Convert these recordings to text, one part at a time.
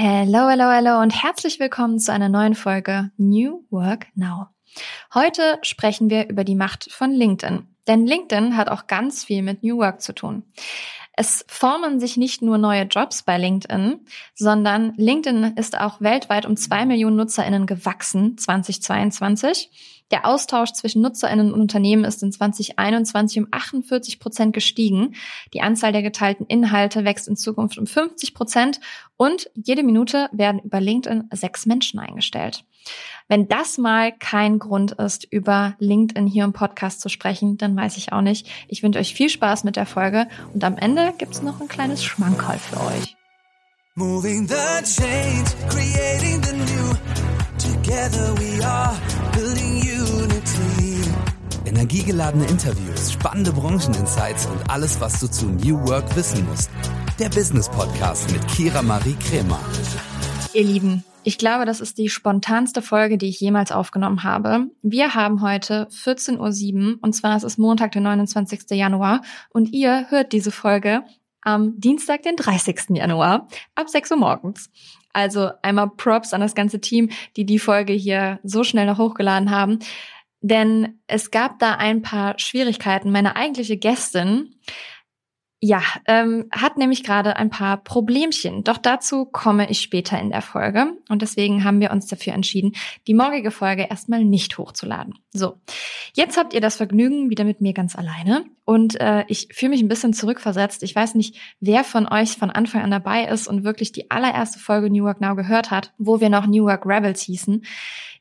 Hello, hello, hello und herzlich willkommen zu einer neuen Folge New Work Now. Heute sprechen wir über die Macht von LinkedIn. Denn LinkedIn hat auch ganz viel mit New Work zu tun. Es formen sich nicht nur neue Jobs bei LinkedIn, sondern LinkedIn ist auch weltweit um zwei Millionen NutzerInnen gewachsen 2022. Der Austausch zwischen NutzerInnen und Unternehmen ist in 2021 um 48 Prozent gestiegen. Die Anzahl der geteilten Inhalte wächst in Zukunft um 50 Prozent und jede Minute werden über LinkedIn sechs Menschen eingestellt. Wenn das mal kein Grund ist, über LinkedIn hier im Podcast zu sprechen, dann weiß ich auch nicht. Ich wünsche euch viel Spaß mit der Folge und am Ende gibt's noch ein kleines Schmankerl für euch. Moving the change, creating the new. Together we are. Energiegeladene Interviews, spannende Brancheninsights und alles, was du zu New Work wissen musst. Der Business Podcast mit Kira Marie Kremer. Ihr Lieben, ich glaube, das ist die spontanste Folge, die ich jemals aufgenommen habe. Wir haben heute 14.07 Uhr und zwar ist es Montag, der 29. Januar und ihr hört diese Folge am Dienstag, den 30. Januar ab 6 Uhr morgens. Also einmal Props an das ganze Team, die die Folge hier so schnell noch hochgeladen haben. Denn es gab da ein paar Schwierigkeiten. Meine eigentliche Gästin ja, ähm, hat nämlich gerade ein paar Problemchen. Doch dazu komme ich später in der Folge. Und deswegen haben wir uns dafür entschieden, die morgige Folge erstmal nicht hochzuladen. So, jetzt habt ihr das Vergnügen wieder mit mir ganz alleine. Und äh, ich fühle mich ein bisschen zurückversetzt. Ich weiß nicht, wer von euch von Anfang an dabei ist und wirklich die allererste Folge New Work Now gehört hat, wo wir noch New Work Rebels hießen.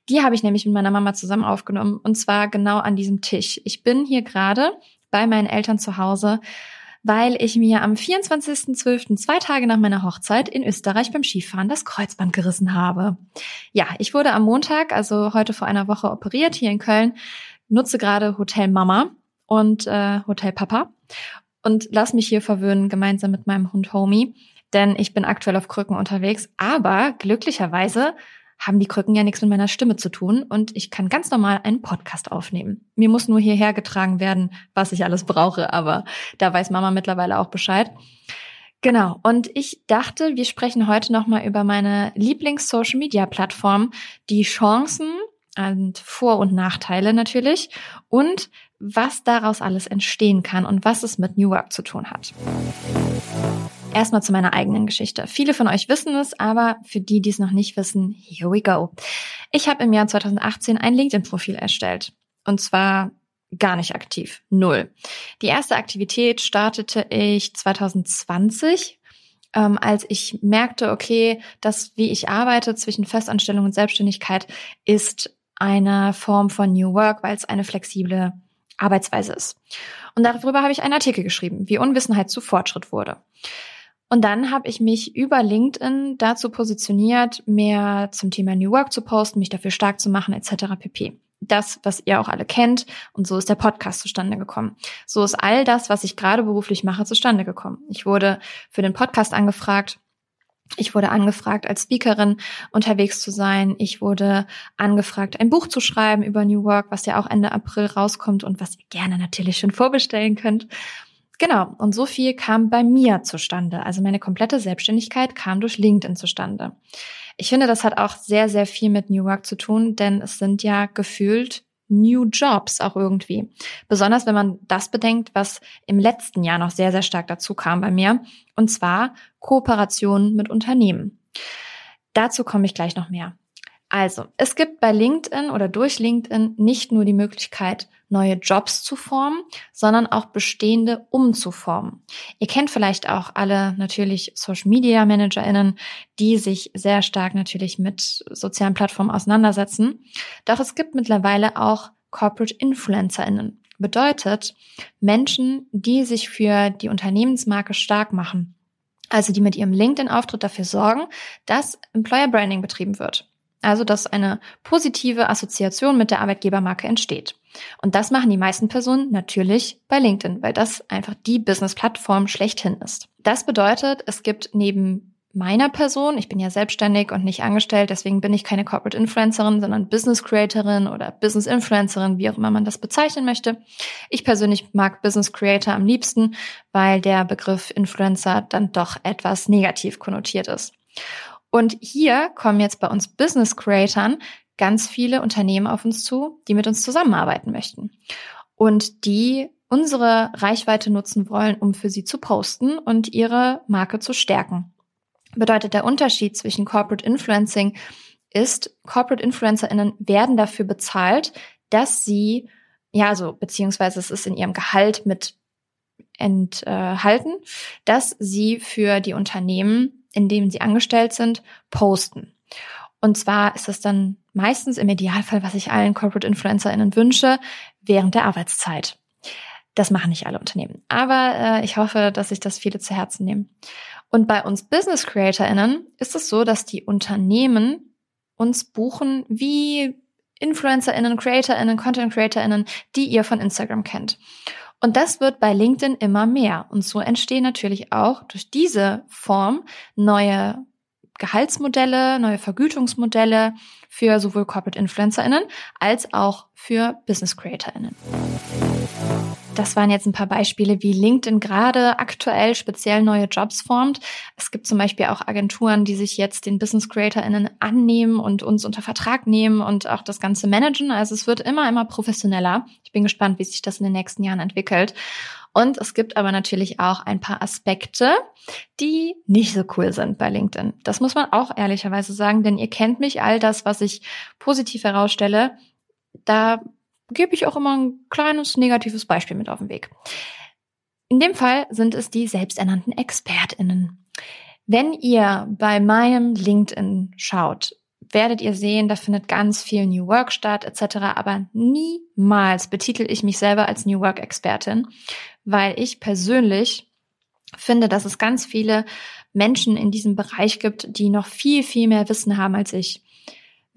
Die habe ich nämlich mit meiner Mama zusammen aufgenommen. Und zwar genau an diesem Tisch. Ich bin hier gerade bei meinen Eltern zu Hause weil ich mir am 24.12., zwei Tage nach meiner Hochzeit in Österreich beim Skifahren das Kreuzband gerissen habe. Ja, ich wurde am Montag, also heute vor einer Woche operiert hier in Köln, nutze gerade Hotel Mama und äh, Hotel Papa und lass mich hier verwöhnen gemeinsam mit meinem Hund Homie, denn ich bin aktuell auf Krücken unterwegs, aber glücklicherweise haben die Krücken ja nichts mit meiner Stimme zu tun und ich kann ganz normal einen Podcast aufnehmen. Mir muss nur hierher getragen werden, was ich alles brauche, aber da weiß Mama mittlerweile auch Bescheid. Genau, und ich dachte, wir sprechen heute nochmal über meine Lieblings-Social-Media-Plattform, die Chancen und Vor- und Nachteile natürlich und was daraus alles entstehen kann und was es mit New Work zu tun hat. Erstmal zu meiner eigenen Geschichte. Viele von euch wissen es, aber für die, die es noch nicht wissen, here we go. Ich habe im Jahr 2018 ein LinkedIn-Profil erstellt. Und zwar gar nicht aktiv. Null. Die erste Aktivität startete ich 2020 ähm, als ich merkte, okay, das, wie ich arbeite zwischen Festanstellung und Selbstständigkeit, ist eine Form von New Work, weil es eine flexible Arbeitsweise ist. Und darüber habe ich einen Artikel geschrieben, wie Unwissenheit zu Fortschritt wurde. Und dann habe ich mich über LinkedIn dazu positioniert, mehr zum Thema New Work zu posten, mich dafür stark zu machen, etc. pp. Das, was ihr auch alle kennt. Und so ist der Podcast zustande gekommen. So ist all das, was ich gerade beruflich mache, zustande gekommen. Ich wurde für den Podcast angefragt. Ich wurde angefragt, als Speakerin unterwegs zu sein. Ich wurde angefragt, ein Buch zu schreiben über New Work, was ja auch Ende April rauskommt und was ihr gerne natürlich schon vorbestellen könnt. Genau, und so viel kam bei mir zustande. Also meine komplette Selbstständigkeit kam durch LinkedIn zustande. Ich finde, das hat auch sehr, sehr viel mit New Work zu tun, denn es sind ja gefühlt New Jobs auch irgendwie. Besonders wenn man das bedenkt, was im letzten Jahr noch sehr, sehr stark dazu kam bei mir, und zwar Kooperationen mit Unternehmen. Dazu komme ich gleich noch mehr. Also, es gibt bei LinkedIn oder durch LinkedIn nicht nur die Möglichkeit, neue Jobs zu formen, sondern auch bestehende umzuformen. Ihr kennt vielleicht auch alle natürlich Social Media ManagerInnen, die sich sehr stark natürlich mit sozialen Plattformen auseinandersetzen. Doch es gibt mittlerweile auch Corporate InfluencerInnen. Bedeutet Menschen, die sich für die Unternehmensmarke stark machen. Also die mit ihrem LinkedIn-Auftritt dafür sorgen, dass Employer Branding betrieben wird. Also, dass eine positive Assoziation mit der Arbeitgebermarke entsteht. Und das machen die meisten Personen natürlich bei LinkedIn, weil das einfach die Business-Plattform schlechthin ist. Das bedeutet, es gibt neben meiner Person, ich bin ja selbstständig und nicht angestellt, deswegen bin ich keine Corporate Influencerin, sondern Business Creatorin oder Business Influencerin, wie auch immer man das bezeichnen möchte. Ich persönlich mag Business Creator am liebsten, weil der Begriff Influencer dann doch etwas negativ konnotiert ist. Und hier kommen jetzt bei uns Business Creatern ganz viele Unternehmen auf uns zu, die mit uns zusammenarbeiten möchten und die unsere Reichweite nutzen wollen, um für sie zu posten und ihre Marke zu stärken. Bedeutet der Unterschied zwischen Corporate Influencing ist, Corporate InfluencerInnen werden dafür bezahlt, dass sie, ja, so, beziehungsweise es ist in ihrem Gehalt mit enthalten, dass sie für die Unternehmen, in denen sie angestellt sind, posten. Und zwar ist es dann meistens im Idealfall, was ich allen Corporate InfluencerInnen wünsche, während der Arbeitszeit. Das machen nicht alle Unternehmen. Aber äh, ich hoffe, dass sich das viele zu Herzen nehmen. Und bei uns Business CreatorInnen ist es so, dass die Unternehmen uns buchen wie InfluencerInnen, CreatorInnen, Content CreatorInnen, die ihr von Instagram kennt. Und das wird bei LinkedIn immer mehr. Und so entstehen natürlich auch durch diese Form neue Gehaltsmodelle, neue Vergütungsmodelle für sowohl Corporate InfluencerInnen als auch für Business CreatorInnen. Das waren jetzt ein paar Beispiele, wie LinkedIn gerade aktuell speziell neue Jobs formt. Es gibt zum Beispiel auch Agenturen, die sich jetzt den Business CreatorInnen annehmen und uns unter Vertrag nehmen und auch das Ganze managen. Also es wird immer, immer professioneller. Ich bin gespannt, wie sich das in den nächsten Jahren entwickelt. Und es gibt aber natürlich auch ein paar Aspekte, die nicht so cool sind bei LinkedIn. Das muss man auch ehrlicherweise sagen, denn ihr kennt mich, all das, was ich positiv herausstelle, da gebe ich auch immer ein kleines negatives Beispiel mit auf den Weg. In dem Fall sind es die selbsternannten ExpertInnen. Wenn ihr bei meinem LinkedIn schaut, werdet ihr sehen, da findet ganz viel New Work statt etc. Aber niemals betitel ich mich selber als New Work Expertin, weil ich persönlich finde, dass es ganz viele Menschen in diesem Bereich gibt, die noch viel, viel mehr Wissen haben als ich.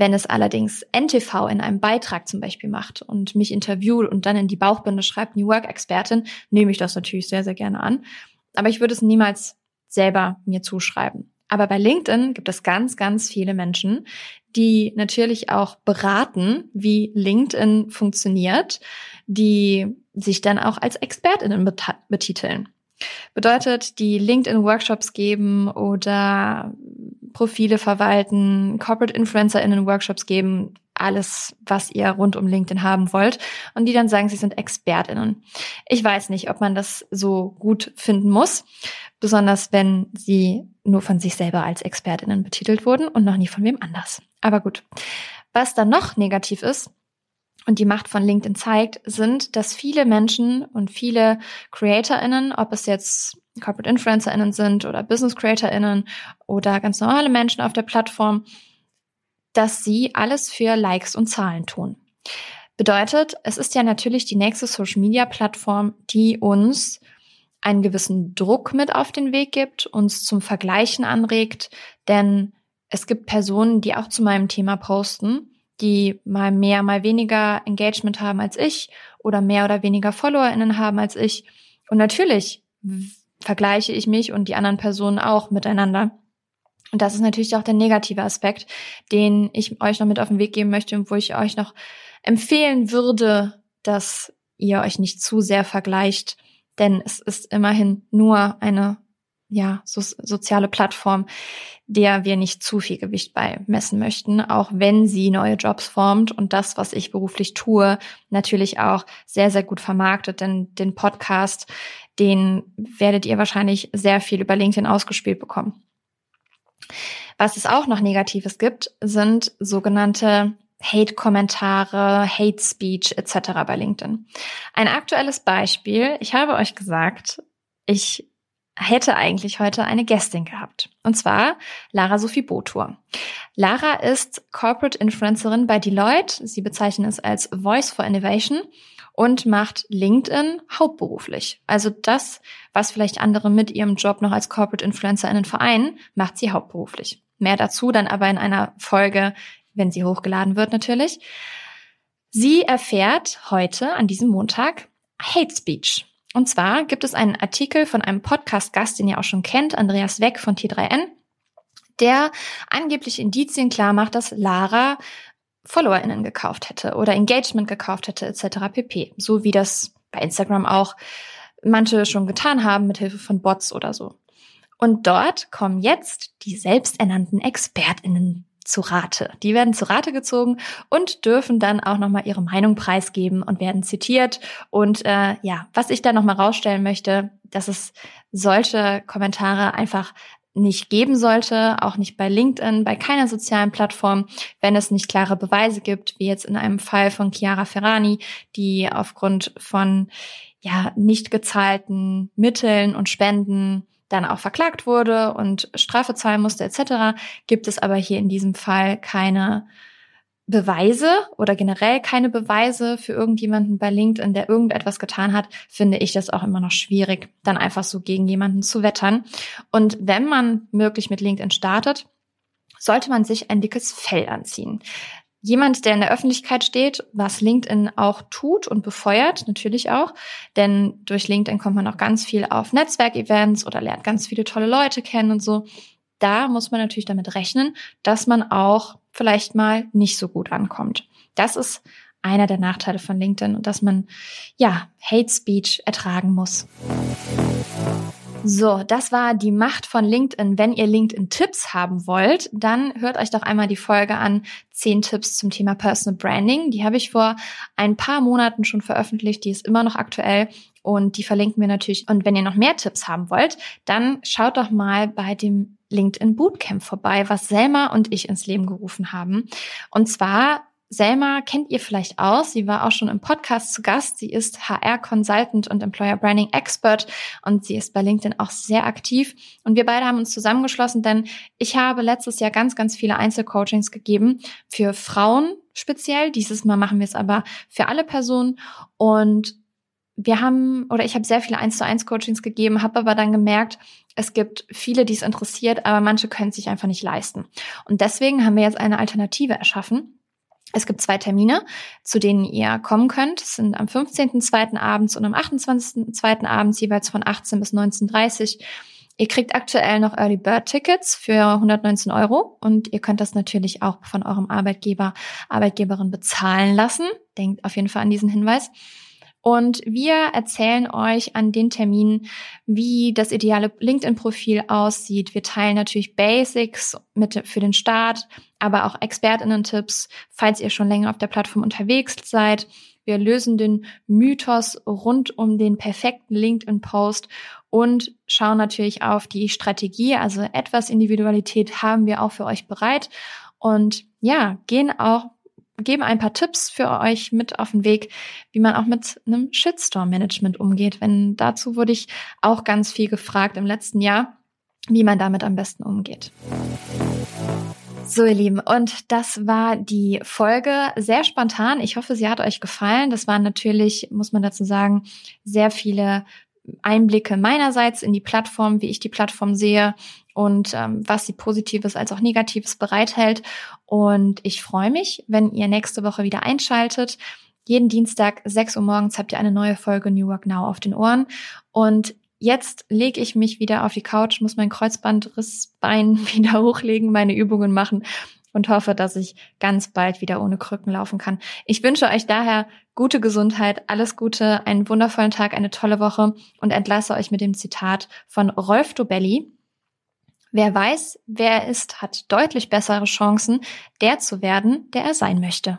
Wenn es allerdings NTV in einem Beitrag zum Beispiel macht und mich interviewt und dann in die Bauchbinde schreibt New Work Expertin, nehme ich das natürlich sehr, sehr gerne an. Aber ich würde es niemals selber mir zuschreiben. Aber bei LinkedIn gibt es ganz, ganz viele Menschen, die natürlich auch beraten, wie LinkedIn funktioniert, die sich dann auch als Expertinnen betiteln. Bedeutet, die LinkedIn-Workshops geben oder Profile verwalten, Corporate InfluencerInnen Workshops geben, alles, was ihr rund um LinkedIn haben wollt. Und die dann sagen, sie sind ExpertInnen. Ich weiß nicht, ob man das so gut finden muss, besonders wenn sie nur von sich selber als ExpertInnen betitelt wurden und noch nie von wem anders. Aber gut. Was dann noch negativ ist, und die Macht von LinkedIn zeigt, sind, dass viele Menschen und viele CreatorInnen, ob es jetzt Corporate InfluencerInnen sind oder Business CreatorInnen oder ganz normale Menschen auf der Plattform, dass sie alles für Likes und Zahlen tun. Bedeutet, es ist ja natürlich die nächste Social Media Plattform, die uns einen gewissen Druck mit auf den Weg gibt, uns zum Vergleichen anregt, denn es gibt Personen, die auch zu meinem Thema posten, die mal mehr, mal weniger Engagement haben als ich oder mehr oder weniger FollowerInnen haben als ich. Und natürlich vergleiche ich mich und die anderen Personen auch miteinander. Und das ist natürlich auch der negative Aspekt, den ich euch noch mit auf den Weg geben möchte und wo ich euch noch empfehlen würde, dass ihr euch nicht zu sehr vergleicht, denn es ist immerhin nur eine ja, so, soziale Plattform, der wir nicht zu viel Gewicht beimessen möchten, auch wenn sie neue Jobs formt und das, was ich beruflich tue, natürlich auch sehr, sehr gut vermarktet, denn den Podcast, den werdet ihr wahrscheinlich sehr viel über LinkedIn ausgespielt bekommen. Was es auch noch Negatives gibt, sind sogenannte Hate-Kommentare, Hate-Speech etc. bei LinkedIn. Ein aktuelles Beispiel, ich habe euch gesagt, ich hätte eigentlich heute eine Gästin gehabt. Und zwar Lara Sophie Botur. Lara ist Corporate Influencerin bei Deloitte. Sie bezeichnen es als Voice for Innovation und macht LinkedIn hauptberuflich. Also das, was vielleicht andere mit ihrem Job noch als Corporate Influencerin vereinen, macht sie hauptberuflich. Mehr dazu dann aber in einer Folge, wenn sie hochgeladen wird natürlich. Sie erfährt heute an diesem Montag Hate Speech. Und zwar gibt es einen Artikel von einem Podcast-Gast, den ihr auch schon kennt, Andreas Weck von T3N, der angeblich Indizien klar macht, dass Lara FollowerInnen gekauft hätte oder Engagement gekauft hätte, etc. pp. So wie das bei Instagram auch manche schon getan haben mit Hilfe von Bots oder so. Und dort kommen jetzt die selbsternannten ExpertInnen zu Rate. Die werden zu Rate gezogen und dürfen dann auch nochmal ihre Meinung preisgeben und werden zitiert. Und äh, ja, was ich da nochmal rausstellen möchte, dass es solche Kommentare einfach nicht geben sollte, auch nicht bei LinkedIn, bei keiner sozialen Plattform, wenn es nicht klare Beweise gibt, wie jetzt in einem Fall von Chiara Ferrani, die aufgrund von ja nicht gezahlten Mitteln und Spenden dann auch verklagt wurde und Strafe zahlen musste etc., gibt es aber hier in diesem Fall keine Beweise oder generell keine Beweise für irgendjemanden bei LinkedIn, der irgendetwas getan hat, finde ich das auch immer noch schwierig, dann einfach so gegen jemanden zu wettern. Und wenn man möglich mit LinkedIn startet, sollte man sich ein dickes Fell anziehen. Jemand, der in der Öffentlichkeit steht, was LinkedIn auch tut und befeuert, natürlich auch, denn durch LinkedIn kommt man auch ganz viel auf Netzwerkevents oder lernt ganz viele tolle Leute kennen und so. Da muss man natürlich damit rechnen, dass man auch vielleicht mal nicht so gut ankommt. Das ist einer der Nachteile von LinkedIn und dass man ja Hate Speech ertragen muss. So, das war die Macht von LinkedIn. Wenn ihr LinkedIn-Tipps haben wollt, dann hört euch doch einmal die Folge an, 10 Tipps zum Thema Personal Branding. Die habe ich vor ein paar Monaten schon veröffentlicht, die ist immer noch aktuell und die verlinken wir natürlich. Und wenn ihr noch mehr Tipps haben wollt, dann schaut doch mal bei dem LinkedIn Bootcamp vorbei, was Selma und ich ins Leben gerufen haben. Und zwar Selma kennt ihr vielleicht aus. Sie war auch schon im Podcast zu Gast. Sie ist HR-Consultant und Employer Branding Expert und sie ist bei LinkedIn auch sehr aktiv. Und wir beide haben uns zusammengeschlossen, denn ich habe letztes Jahr ganz, ganz viele Einzelcoachings gegeben für Frauen speziell. Dieses Mal machen wir es aber für alle Personen. Und wir haben, oder ich habe sehr viele 1 zu 1 Coachings gegeben, habe aber dann gemerkt, es gibt viele, die es interessiert, aber manche können es sich einfach nicht leisten. Und deswegen haben wir jetzt eine Alternative erschaffen es gibt zwei Termine, zu denen ihr kommen könnt. Es sind am 15.2. abends und am 28.2. abends jeweils von 18 bis 19.30 Ihr kriegt aktuell noch Early Bird Tickets für 119 Euro und ihr könnt das natürlich auch von eurem Arbeitgeber, Arbeitgeberin bezahlen lassen. Denkt auf jeden Fall an diesen Hinweis. Und wir erzählen euch an den Terminen, wie das ideale LinkedIn-Profil aussieht. Wir teilen natürlich Basics mit für den Start, aber auch ExpertInnen-Tipps, falls ihr schon länger auf der Plattform unterwegs seid. Wir lösen den Mythos rund um den perfekten LinkedIn-Post und schauen natürlich auf die Strategie. Also etwas Individualität haben wir auch für euch bereit. Und ja, gehen auch geben ein paar Tipps für euch mit auf den Weg, wie man auch mit einem Shitstorm-Management umgeht. Wenn dazu wurde ich auch ganz viel gefragt im letzten Jahr, wie man damit am besten umgeht. So, ihr Lieben, und das war die Folge sehr spontan. Ich hoffe, sie hat euch gefallen. Das waren natürlich, muss man dazu sagen, sehr viele Einblicke meinerseits in die Plattform, wie ich die Plattform sehe und ähm, was sie Positives als auch Negatives bereithält. Und ich freue mich, wenn ihr nächste Woche wieder einschaltet. Jeden Dienstag, 6 Uhr morgens, habt ihr eine neue Folge New Work Now auf den Ohren. Und jetzt lege ich mich wieder auf die Couch, muss mein Kreuzbandrissbein wieder hochlegen, meine Übungen machen und hoffe, dass ich ganz bald wieder ohne Krücken laufen kann. Ich wünsche euch daher gute Gesundheit, alles Gute, einen wundervollen Tag, eine tolle Woche und entlasse euch mit dem Zitat von Rolf Dobelli. Wer weiß, wer er ist, hat deutlich bessere Chancen, der zu werden, der er sein möchte.